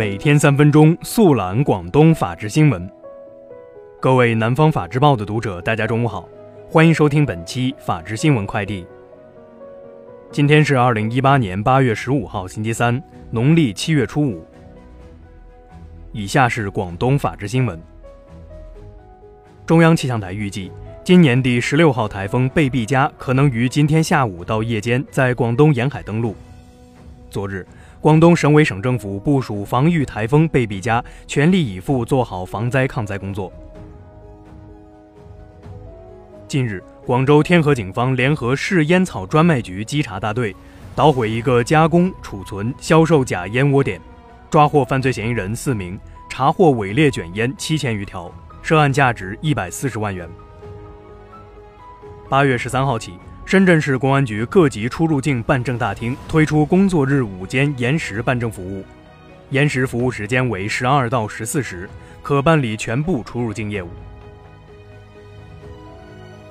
每天三分钟速览广东法治新闻。各位南方法制报的读者，大家中午好，欢迎收听本期法治新闻快递。今天是二零一八年八月十五号，星期三，农历七月初五。以下是广东法治新闻。中央气象台预计，今年第十六号台风贝碧嘉可能于今天下午到夜间在广东沿海登陆。昨日。广东省委省政府部署防御台风贝碧嘉，全力以赴做好防灾抗灾工作。近日，广州天河警方联合市烟草专卖局稽查大队，捣毁一个加工、储存、销售假烟窝点，抓获犯罪嫌疑人四名，查获伪劣卷烟七千余条，涉案价值一百四十万元。八月十三号起。深圳市公安局各级出入境办证大厅推出工作日午间延时办证服务，延时服务时间为十二到十四时，可办理全部出入境业务。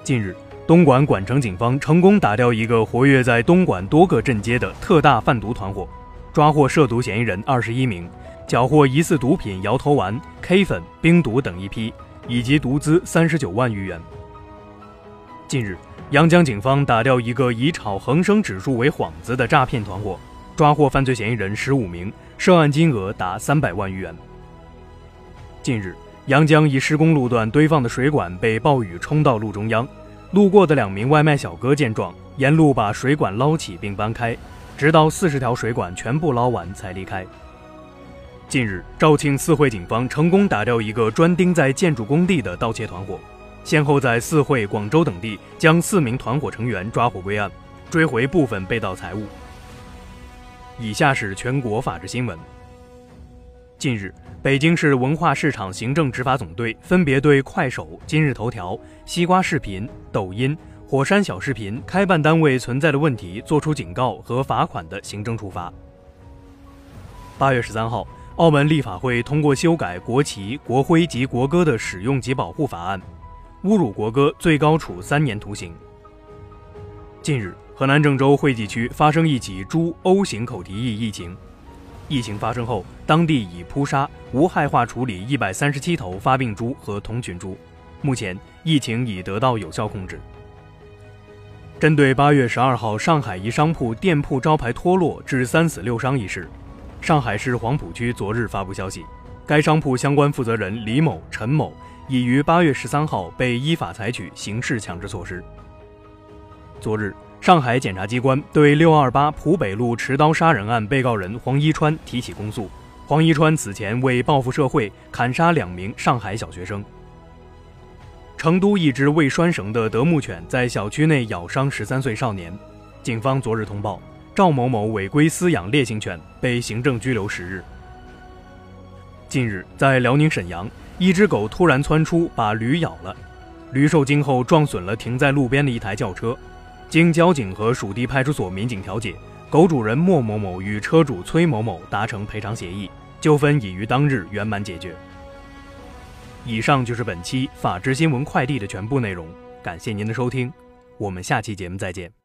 近日，东莞莞城警方成功打掉一个活跃在东莞多个镇街的特大贩毒团伙，抓获涉毒嫌疑人二十一名，缴获疑似毒品摇头丸、K 粉、冰毒等一批，以及毒资三十九万余元。近日。阳江警方打掉一个以炒恒生指数为幌子的诈骗团伙，抓获犯罪嫌疑人十五名，涉案金额达三百万余元。近日，阳江一施工路段堆放的水管被暴雨冲到路中央，路过的两名外卖小哥见状，沿路把水管捞起并搬开，直到四十条水管全部捞完才离开。近日，肇庆四会警方成功打掉一个专盯在建筑工地的盗窃团伙。先后在四会、广州等地将四名团伙成员抓获归案，追回部分被盗财物。以下是全国法制新闻。近日，北京市文化市场行政执法总队分别对快手、今日头条、西瓜视频、抖音、火山小视频开办单位存在的问题作出警告和罚款的行政处罚。八月十三号，澳门立法会通过修改国旗、国徽及国歌的使用及保护法案。侮辱国歌，最高处三年徒刑。近日，河南郑州惠济区发生一起猪 O 型口蹄疫疫情。疫情发生后，当地已扑杀、无害化处理一百三十七头发病猪和同群猪，目前疫情已得到有效控制。针对八月十二号上海一商铺店铺招牌脱落致三死六伤一事，上海市黄浦区昨日发布消息，该商铺相关负责人李某、陈某。已于八月十三号被依法采取刑事强制措施。昨日，上海检察机关对六二八浦北路持刀杀人案被告人黄一川提起公诉。黄一川此前为报复社会，砍杀两名上海小学生。成都一只未拴绳的德牧犬在小区内咬伤十三岁少年，警方昨日通报赵某某违规饲养烈性犬，被行政拘留十日。近日，在辽宁沈阳。一只狗突然窜出，把驴咬了，驴受惊后撞损了停在路边的一台轿车。经交警和属地派出所民警调解，狗主人莫某某与车主崔某某达成赔偿协议，纠纷已于当日圆满解决。以上就是本期法治新闻快递的全部内容，感谢您的收听，我们下期节目再见。